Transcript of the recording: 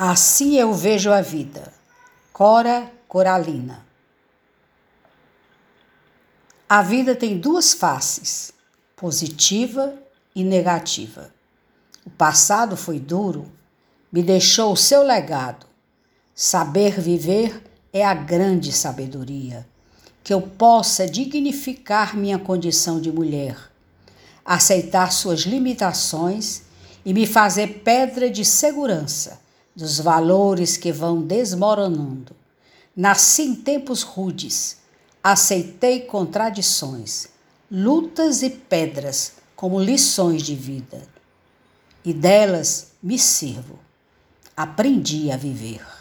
Assim eu vejo a vida. Cora Coralina. A vida tem duas faces, positiva e negativa. O passado foi duro, me deixou o seu legado. Saber viver é a grande sabedoria, que eu possa dignificar minha condição de mulher, aceitar suas limitações e me fazer pedra de segurança dos valores que vão desmoronando. Nasci em tempos rudes, aceitei contradições, lutas e pedras como lições de vida, e delas me sirvo. Aprendi a viver.